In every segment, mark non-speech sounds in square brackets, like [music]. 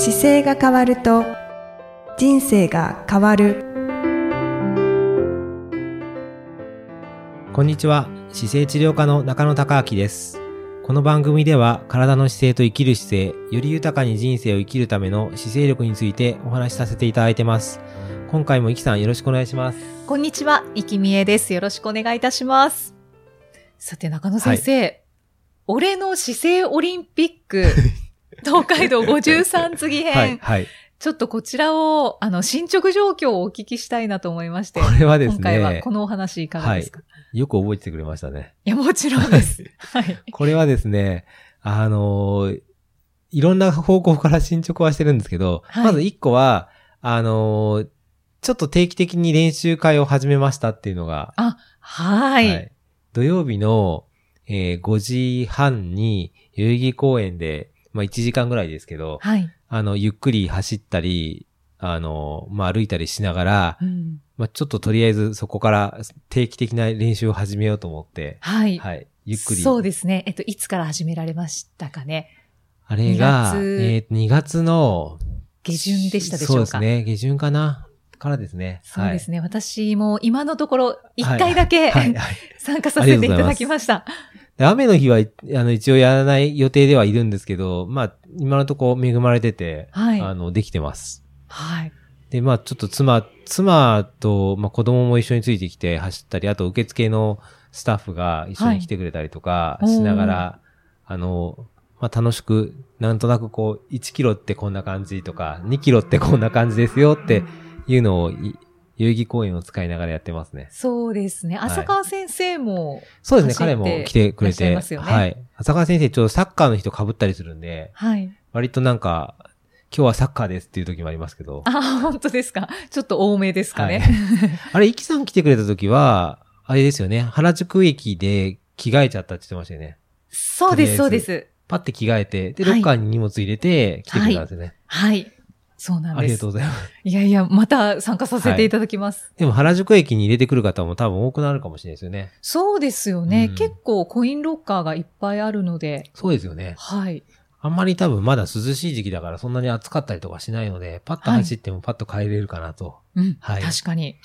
姿勢が変わると人生が変わる。こんにちは。姿勢治療科の中野孝明です。この番組では体の姿勢と生きる姿勢より豊かに人生を生きるための姿勢力についてお話しさせていただいてます。今回もいきさんよろしくお願いします。こんにちは、生きみえです。よろしくお願いいたします。さて、中野先生。俺の姿勢オリンピック、[laughs] 東海道53次編。はいはいちょっとこちらを、あの、進捗状況をお聞きしたいなと思いまして。これはですね今回はこのお話いかがですか、い、よく覚えててくれましたねや、もちろんです。[laughs] はい。これはですねあのーいろんな方向から進捗はしてるんですけど、はいまず一個は、あのーちょっと定期的に練習会を始めましたっていうのが、はい。土曜日の、えー5時半に代々木公園で、まあ1時間ぐらいですけど、はい。あの、ゆっくり走ったり、あの、まあ歩いたりしながら、うんまあちょっととりあえずそこから定期的な練習を始めようと思って、はい。はい、ゆっくり。そうですね。えっと、いつから始められましたかね？あれが、2月えー2月の、下旬でしたでしょうか？そうですね、下旬かな？からですね。そうですね。私も今のところ、一はい回だけ、はい。はい。参加させていただきました。で雨の日は、あの、一応やらない予定ではいるんですけど、まあ、今のところ恵まれてて、はいあの、できてます。はい。で、まあ、ちょっと妻、妻と、まあ、子供も一緒についてきて走ったり、あと受付のスタッフが一緒に来てくれたりとかはいしながら、あの、まあ、楽しく、なんとなくこう、1キロってこんな感じとか、2キロってこんな感じですよっていうのを、い代々木公園を使いながらやってますね。そうですね。い浅川先生も、そうですね、彼も来てくれて。ますよねはい。浅川先生、ちょうどサッカーの人被ったりするんで、はい。割となんか、今日はサッカーですっていう時もありますけど。あ、本当ですか？ちょっと多めですかね。はい [laughs] あれ、イキさん来てくれた時は、あれですよね、原宿駅で着替えちゃったって言ってましたよね。そうです、そうです。パッて着替えて、で、はいロッカーに荷物入れて来てくれたんですよね。はい。そうなんありです。がとうございます。いやいや、また参加させていただきます。でも原宿駅に入れてくる方も多分多くなるかもしれないですよね。そうですよね、うん結構コインロッカーがいっぱいあるので、そうですよね。はい。あんまり多分まだ涼しい時期だからそんなに暑かったりとかしないので、パッと走ってもパッと帰れるかなと。うん。はい確かに。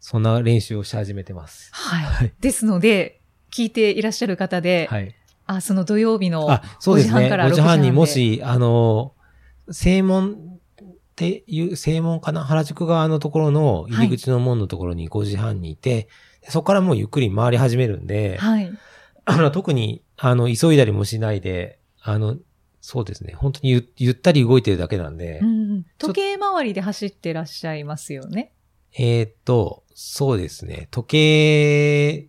そんな練習をし始めてます。はい。はい。ですので、聞いていらっしゃる方で、はい。あ、その土曜日のあ、そうですね。5時半から5時半に6もし、あの、正門っていう、正門かな原宿側のところの入り口の門のところに5時半にいて、そこからもうゆっくり回り始めるんで、はい。あの、特に、あの、急いだりもしないで、あの、そうですね。本当にゆゆったり動いてるだけなんで、うん、時計回りで走ってらっしゃいますよね？えーっと、そうですね。時計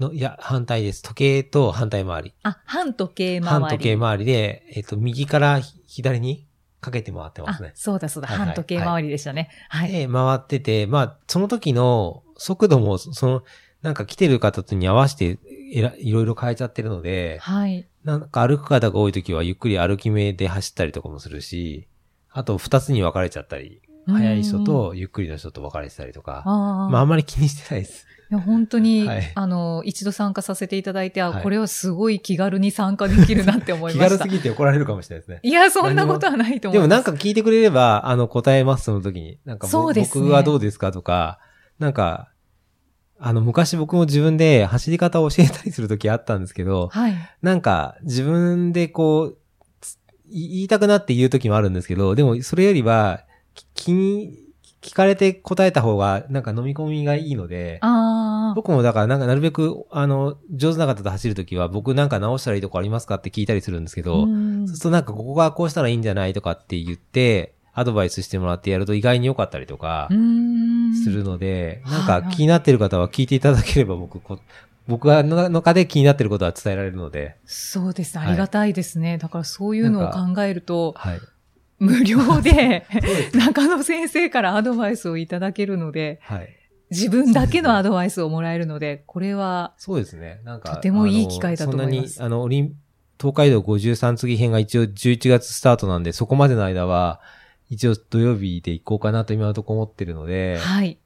の、いや、反対です。時計と反対回り。あ、半時計回り。反時計回りで、えーっと、右から左にかけて回ってますね。あそうだそうだ、はいはい半時計回りでしたね。はい。で、回ってて、まあ、その時の速度も、その、なんか来てる方に合わせて、えら、いろいろ変えちゃってるので、はい。なんか歩く方が多い時はゆっくり歩き目で走ったりとかもするし、あと二つに分かれちゃったり、速い人とゆっくりの人と分かれてたりとか、ああ、まああんまり気にしてないです。いや本当に、はいあの、一度参加させていただいて、あ、はいこれはすごい気軽に参加できるなって思い気ました。軽すぎて怒られるかもしれないですね。いや、そんなことはないと思います。でもなんか聞いてくれれば、あの、答えます、その時に。なんかぼそうですね僕はどうですかとか、なんか、あの、昔僕も自分で走り方を教えたりする時あったんですけど、はい。なんか、自分でこう、言いたくなって言う時もあるんですけど、でもそれよりは、き気に、聞かれて答えた方が、なんか飲み込みがいいので、僕もだからなんかなるべく、あの、上手な方と走るときは、僕なんか直したらいいとこありますかって聞いたりするんですけど、うん。そうするとなんかここがこうしたらいいんじゃないとかって言って、アドバイスしてもらってやると意外に良かったりとかするので、うん。なんはいはいか気になってる方は聞いていただければ僕こ、僕がの中で気になってることは伝えられるので、そうですありがたいですね。だからそういうのを考えると、はい。無料で中野先生からアドバイスをいただけるので、はい。自分だけのアドバイスをもらえるので、これは、そうですね。なんか。とてもいい機会だと思いますあのそんなに、あの、オリン、東海道53次編が一応11月スタートなんで、そこまでの間は、一応土曜日で行こうかなと今のところ思ってるので、はい。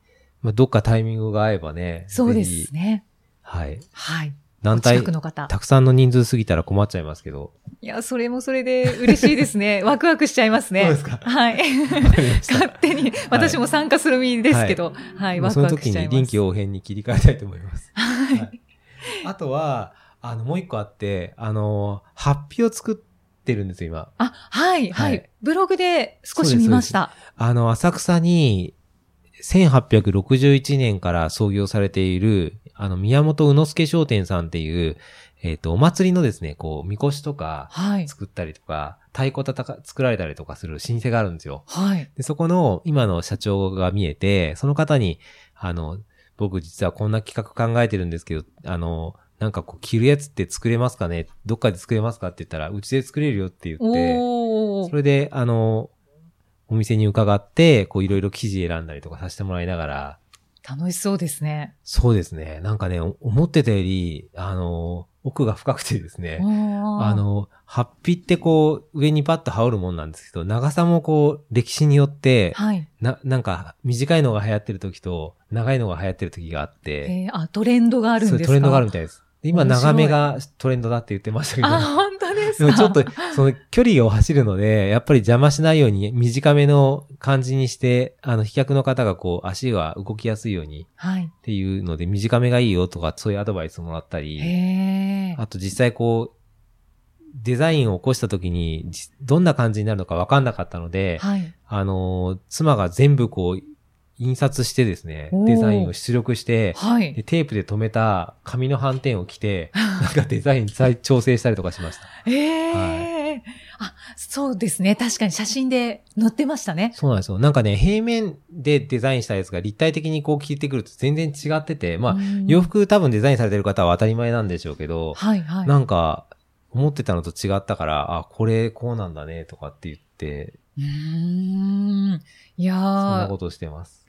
まあ、どっかタイミングが合えばね。そうですね。はい。はい。団体。たくさんの人数過ぎたら困っちゃいますけど、いや、それもそれで [laughs] 嬉しいですね。ワクワクしちゃいますね。そうですかはい。勝手に、私も参加する身ですけど、はい、ワクワクしちゃいます。時に臨機応変に切り替えたいと思います。はいはいあとは、あの、もう一個あって、あの、ハッピーを作ってるんですよ、今。あ、はい、ははいい。ブログで少し見ました。あの、浅草に、1861年から創業されている、あの、宮本宇之助商店さんっていう、えっ、と、お祭りのですね、こう、みこしとかはい。作ったりとか、太鼓たたか、作られたりとかする老舗があるんですよ。はい。で、そこの今の社長が見えて、その方に、あの、僕実はこんな企画考えてるんですけど、あの、なんかこう着るやつって作れますかね？どっかで作れますかって言ったら、うちで作れるよって言って、おー。それで、あの、お店に伺って、こういろいろ生地選んだりとかさせてもらいながら、楽しそうですね。そうですね。なんかね、お思ってたより、あの、奥が深くてですね、ああ、の、ハッピってこう、上にパッと羽織るもんなんですけど、長さもこう、歴史によって、はい。な、なんか、短いのが流行ってる時と、長いのが流行ってる時があって、えー、あ、トレンドがあるんですか？トレンドがあるみたいです。で今、長めがトレンドだって言ってましたけど、あ、ですか？ちょっと、その距離を走るので、やっぱり邪魔しないように短めの感じにして、あの、飛脚の方がこう、足が動きやすいようにはい。っていうので、短めがいいよとか、そういうアドバイスもらったり。あと実際こう、デザインを起こした時に、じどんな感じになるのか分かんなかったので、はい。あのー妻が全部こう、印刷してですねデザインを出力して、はいで。テープで留めた紙の斑点を着て、[laughs] なんかデザイン再調整したりとかしました。ええあ、そうですね。確かに写真で載ってましたね。そうなんですよ。なんかね、平面でデザインしたやつが立体的にこう聞いてくると全然違ってて、まあ、うん洋服多分デザインされてる方は当たり前なんでしょうけど、はい、はい。なんか、思ってたのと違ったから、あ、これこうなんだね、とかって言って、うーん。いやそんなーことしてます。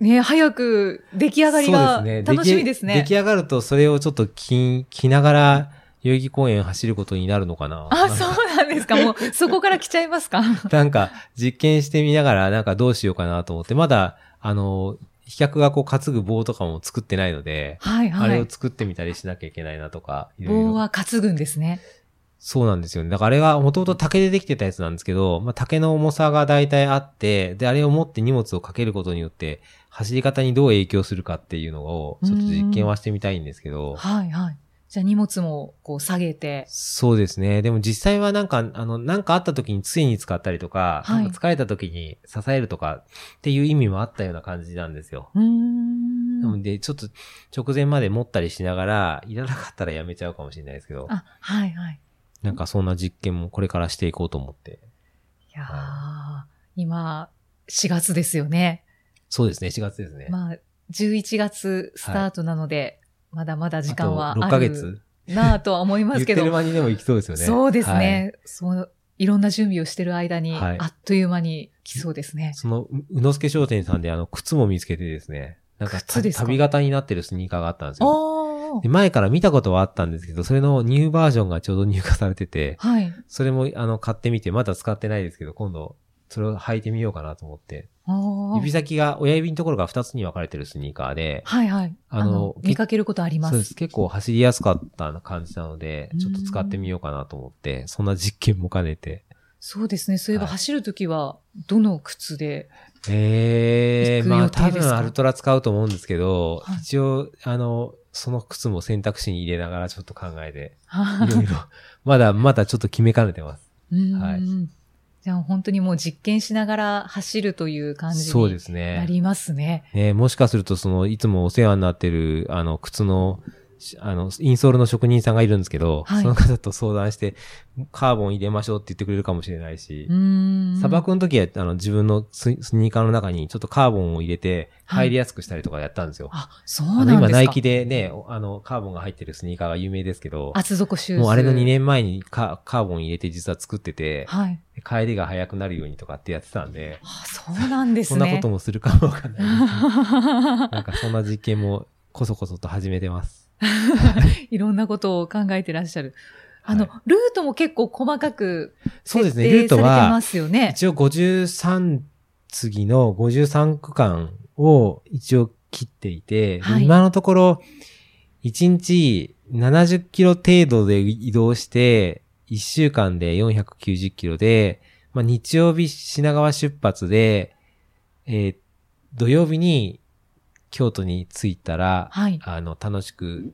ね、早く出来上がりが楽しみですね。出来出来上がるとそれをちょっと着、着ながら、代々木公園走ることになるのかなあ、そうなんですか。もう、そこから来ちゃいますか？[laughs] なんか、実験してみながら、なんかどうしようかなと思って、まだ、あの、飛脚がこう担ぐ棒とかも作ってないので、はい、はいあれを。作ってみたりしなきゃいけないなとか、いろいろ棒は担ぐんですね。そうなんですよね。だからあれがもともと竹でできてたやつなんですけど、まあ、竹の重さが大体あって、で、あれを持って荷物をかけることによって、走り方にどう影響するかっていうのを、ちょっと実験はしてみたいんですけど、はい、はい。じゃあ荷物もこう下げて。そうですね。でも実際はなんか、あの、なんかあった時に杖に使ったりとか、はいなんか疲れた時に支えるとかっていう意味もあったような感じなんですよ。うーん。なので、ちょっと直前まで持ったりしながら、いらなかったらやめちゃうかもしれないですけど、あ、はい、はい。なんかそんな実験もこれからしていこうと思って。いやー、今、4月ですよね。そうですね、4月ですね。まあ、11月スタートなので、まだまだ時間はあと6あヶ月るなぁとは思いますけど言ってる。間にでも行きそうですよね。そうですはいね。そう、いろんな準備をしてる間に、はいあっという間に来そうですね。その、う宇之助商店さんであの、靴も見つけてですね、なんかた靴ですか？旅型になってるスニーカーがあったんですよ。で前から見たことはあったんですけど、それのニューバージョンがちょうど入荷されてて、はい。それもあの、買ってみて、まだ使ってないですけど、今度、それを履いてみようかなと思って。指先が、親指のところが2つに分かれてるスニーカーで、はいはい。あの、見かけることあります。そうです。結構走りやすかった感じなので、ちょっと使ってみようかなと思って、そんな実験も兼ねて。そうですね。そういえばはい走るときは、どの靴でええ行くまあ多分アルトラ使うと思うんですけど、はい一応、あの、その靴も選択肢に入れながらちょっと考えて、は [laughs] いろいろ、まだまだちょっと決めかねてます。はいじゃあ本当にもう実験しながら走るという感じにすね。なりますね。ね、もしかすると、その、いつもお世話になってる、あの、靴の、しあの、インソールの職人さんがいるんですけど、はいその方と相談して、カーボン入れましょうって言ってくれるかもしれないし。砂漠の時は、あの、自分のススニーカーの中にちょっとカーボンを入れて、はい入りやすくしたりとかやったんですよ。あ、そうあの、今、なんですか。ナイキでね、あの、カーボンが入ってるスニーカーが有名ですけど、厚底シューズ。もうあれの2。年前にカカーボン入れて実は作ってて、はい。帰りが早くなるようにとかってやってたんで、あ、そうなんですそね。んなこともするかもわかんないです。なんかそんな実験もこそこそと始めてます。[laughs] いろんなことを考えてらっしゃる。あの、はルートも結構細かくそうですね、ルートはま、すよね。一応53次の53区間を一応切っていて、ではい今のところ、1日70キロ程度で移動して、1週間で490キロで、まあ、日曜日品川出発で、えー土曜日に京都に着いたら、はい。あの、楽しく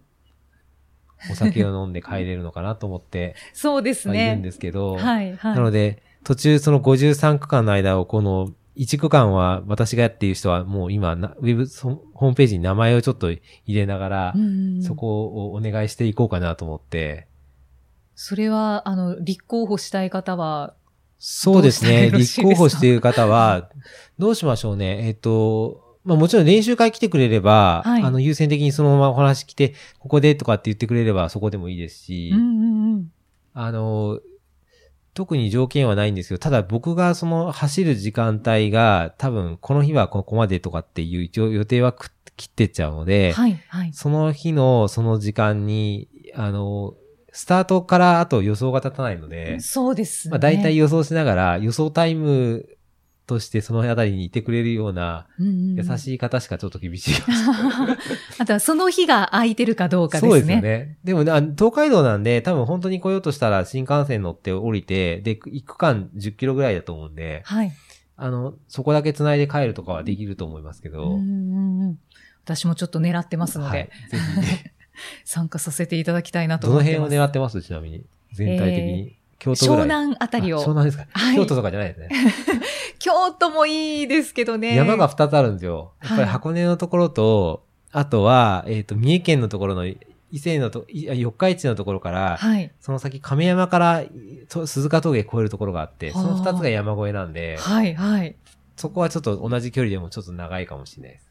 お酒を飲んで帰れるのかなと思って [laughs] そうですね。はいるんですけど、はい、はい。なので、途中その53区間の間をこの1区間は私がやっている人はもう今な、ウェブそホームページに名前をちょっと入れながら、うんそこをお願いしていこうかなと思って、それは、あの、立候補したい方は、そうですね。立候補している方は、どうしましょうね。えっ、と、まあもちろん練習会来てくれれば、はいあの優先的にそのままお話来て、ここでとかって言ってくれればそこでもいいですし、うんうんうん。あの、特に条件はないんですけど、ただ僕がその走る時間帯が多分この日はここまでとかっていう一応予定はく切ってっちゃうので、はい、はい。その日のその時間に、あの、スタートからあと予想が立たないので、そうですね。まあ大体予想しながら予想タイムとしてそのあたりにいてくれるような優しい方しかちょっと厳しいかもしれない。あとはその日が空いてるかどうかですね。そうですよね。でもね、東海道なんで、多分本当に来ようとしたら新幹線乗って降りて、で、1区間10キロぐらいだと思うんで、はい。あの、そこだけ繋いで帰るとかはできると思いますけど、うんうんうん私もちょっと狙ってますので、はい。ぜひ、[laughs] 参加させていただきたいなとどの思ってます。辺を狙ってます？ちなみに。全体的に。京都ぐらい。湘南あたりを。あ湘南ですか、はい京都とかじゃないですね。[laughs] 京都もいいですけどね。山が2つあるんですよ。やっぱりはい箱根のところと、あとは、えっ、と、三重県のところの、伊勢のと、い四日市のところから、はい。その先亀山からと鈴鹿峠越えるところがあって、その2つが山越えなんで、はい、はい。そこはちょっと同じ距離でもちょっと長いかもしれないです。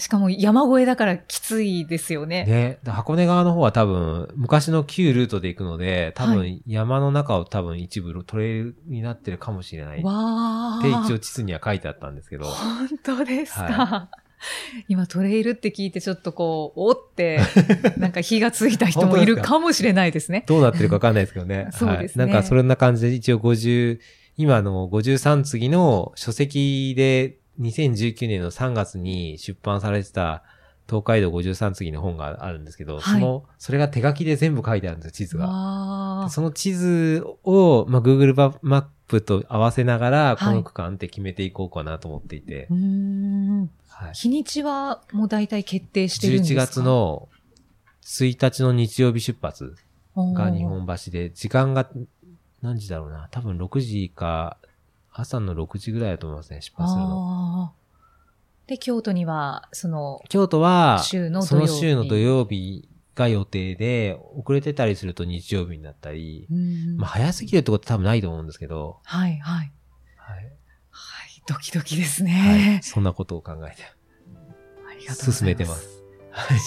しかも山越えだからきついですよね。ね。で箱根側の方は多分、昔の旧ルートで行くので、多は分山の中を多分一部トレイルになってるかもしれない。わって一ー。応地図には書いてあったんですけど。本当ですか？は今トレイルって聞いてちょっとこう、おって、[laughs] なんか火がついた人もいるかもしれないですね。どうなってるかわかんないですけどね。[laughs] そうですねはい。なんかそんな感じで一応50、今の53次の書籍で2019年の3月に出版されてた東海道53次の本があるんですけど、はいその、それが手書きで全部書いてあるんですよ、地図が。その地図を、まあ、Google マップと合わせながら、こはいの区間って決めていこうかなと思っていて。はい。日にちはもう大体決定してるんです11か月の1日の日曜日出発が日本橋で、時間が何時だろうな。多分6時か、朝の6時ぐらいだと思いますね、出発するの。で、京都には、その、京都は、週の土その週の土曜日が予定で、遅れてたりすると日曜日になったり、うんまあ早すぎるってこと多分ないと思うんですけど、はい、はい。はい。はい、ドキドキですはいね。そんなことを考えてありがとうございます。進めてます。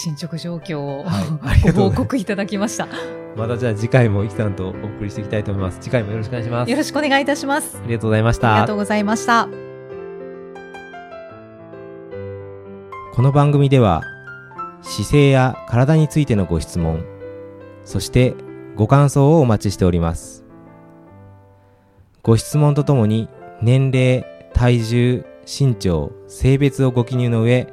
進捗状況を、はいご報告いただきました。またじゃあ次回もイキさんとお送りしていきたいと思います。次回もよろしくお願いします。よろしくお願いいたします。ありがとうございました。ありがとうございました。この番組では姿勢や体についてのご質問そしてご感想をお待ちしておりますご質問とともに年齢体重身長性別をご記入の上